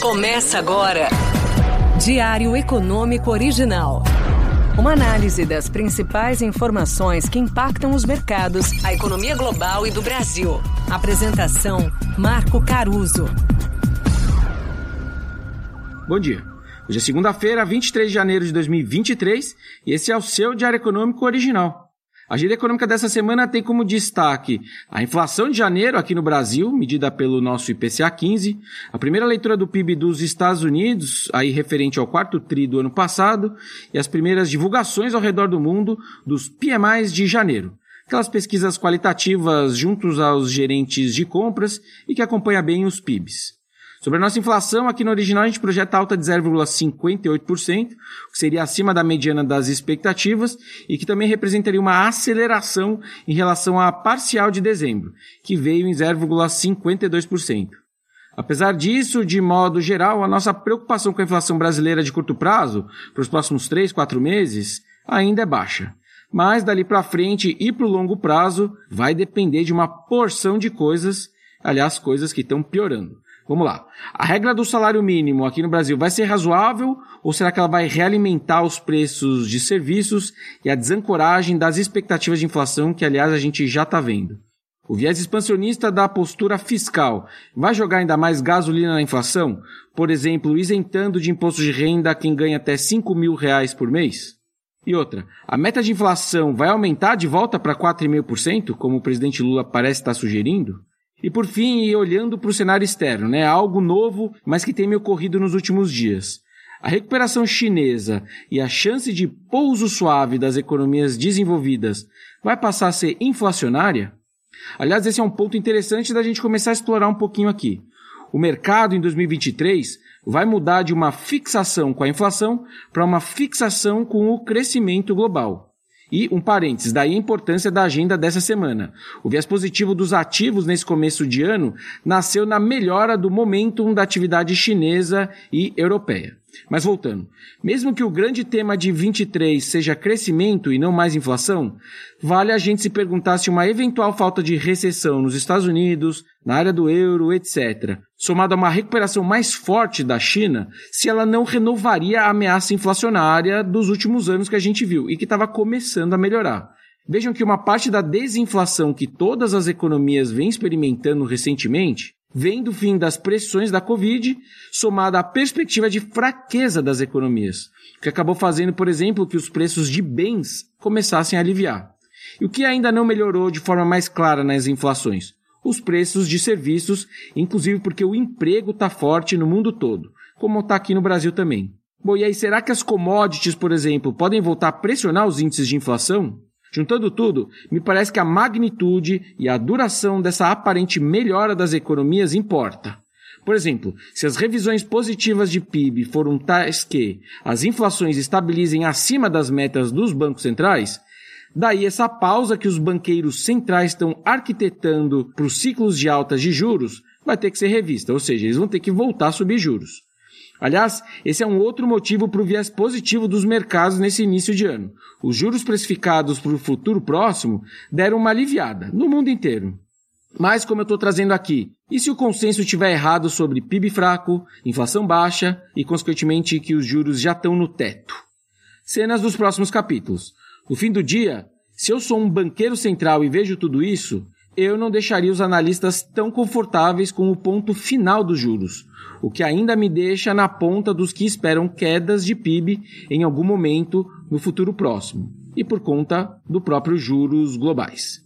Começa agora. Diário Econômico Original. Uma análise das principais informações que impactam os mercados, a economia global e do Brasil. Apresentação: Marco Caruso. Bom dia. Hoje é segunda-feira, 23 de janeiro de 2023, e esse é o seu Diário Econômico Original. A agenda econômica dessa semana tem como destaque a inflação de janeiro aqui no Brasil, medida pelo nosso IPCA 15, a primeira leitura do PIB dos Estados Unidos, aí referente ao quarto tri do ano passado, e as primeiras divulgações ao redor do mundo dos PMIs de janeiro. Aquelas pesquisas qualitativas juntos aos gerentes de compras e que acompanha bem os PIBs. Sobre a nossa inflação, aqui no original a gente projeta alta de 0,58%, que seria acima da mediana das expectativas e que também representaria uma aceleração em relação à parcial de dezembro, que veio em 0,52%. Apesar disso, de modo geral, a nossa preocupação com a inflação brasileira de curto prazo, para os próximos 3, 4 meses, ainda é baixa. Mas dali para frente e para o longo prazo, vai depender de uma porção de coisas, aliás, coisas que estão piorando. Vamos lá. A regra do salário mínimo aqui no Brasil vai ser razoável ou será que ela vai realimentar os preços de serviços e a desancoragem das expectativas de inflação que, aliás, a gente já está vendo? O viés expansionista da postura fiscal vai jogar ainda mais gasolina na inflação? Por exemplo, isentando de imposto de renda quem ganha até 5 mil reais por mês? E outra, a meta de inflação vai aumentar de volta para 4,5%, como o presidente Lula parece estar sugerindo? E por fim, olhando para o cenário externo, né, algo novo, mas que tem me ocorrido nos últimos dias. A recuperação chinesa e a chance de pouso suave das economias desenvolvidas vai passar a ser inflacionária? Aliás, esse é um ponto interessante da gente começar a explorar um pouquinho aqui. O mercado em 2023 vai mudar de uma fixação com a inflação para uma fixação com o crescimento global. E um parênteses, daí a importância da agenda dessa semana. O viés positivo dos ativos nesse começo de ano nasceu na melhora do momentum da atividade chinesa e europeia. Mas voltando, mesmo que o grande tema de 23 seja crescimento e não mais inflação, vale a gente se perguntar se uma eventual falta de recessão nos Estados Unidos, na área do euro, etc., somado a uma recuperação mais forte da China, se ela não renovaria a ameaça inflacionária dos últimos anos que a gente viu e que estava começando a melhorar. Vejam que uma parte da desinflação que todas as economias vêm experimentando recentemente vem do fim das pressões da Covid, somada à perspectiva de fraqueza das economias, que acabou fazendo, por exemplo, que os preços de bens começassem a aliviar. E o que ainda não melhorou de forma mais clara nas inflações? Os preços de serviços, inclusive porque o emprego está forte no mundo todo, como está aqui no Brasil também. Bom, e aí será que as commodities, por exemplo, podem voltar a pressionar os índices de inflação? Juntando tudo, me parece que a magnitude e a duração dessa aparente melhora das economias importa. Por exemplo, se as revisões positivas de PIB foram tais que as inflações estabilizem acima das metas dos bancos centrais, daí essa pausa que os banqueiros centrais estão arquitetando para os ciclos de altas de juros vai ter que ser revista, ou seja, eles vão ter que voltar a subir juros. Aliás, esse é um outro motivo para o viés positivo dos mercados nesse início de ano. Os juros precificados para o futuro próximo deram uma aliviada no mundo inteiro. Mas, como eu estou trazendo aqui, e se o consenso estiver errado sobre PIB fraco, inflação baixa e, consequentemente, que os juros já estão no teto? Cenas dos próximos capítulos. No fim do dia, se eu sou um banqueiro central e vejo tudo isso, eu não deixaria os analistas tão confortáveis com o ponto final dos juros, o que ainda me deixa na ponta dos que esperam quedas de PIB em algum momento no futuro próximo, e por conta do próprio juros globais.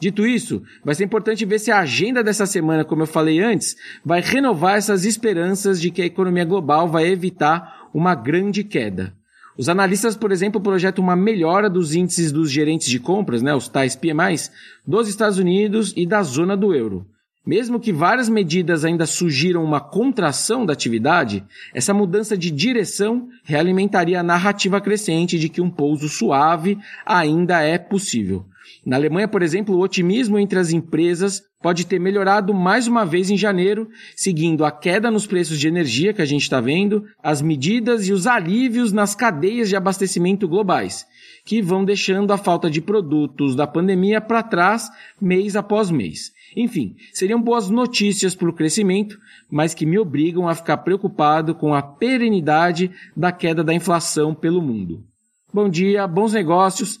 Dito isso, vai ser importante ver se a agenda dessa semana, como eu falei antes, vai renovar essas esperanças de que a economia global vai evitar uma grande queda. Os analistas, por exemplo, projetam uma melhora dos índices dos gerentes de compras, né, os tais PMIs, dos Estados Unidos e da zona do euro. Mesmo que várias medidas ainda sugiram uma contração da atividade, essa mudança de direção realimentaria a narrativa crescente de que um pouso suave ainda é possível. Na Alemanha, por exemplo, o otimismo entre as empresas pode ter melhorado mais uma vez em janeiro, seguindo a queda nos preços de energia que a gente está vendo, as medidas e os alívios nas cadeias de abastecimento globais, que vão deixando a falta de produtos da pandemia para trás mês após mês. Enfim, seriam boas notícias para o crescimento, mas que me obrigam a ficar preocupado com a perenidade da queda da inflação pelo mundo. Bom dia, bons negócios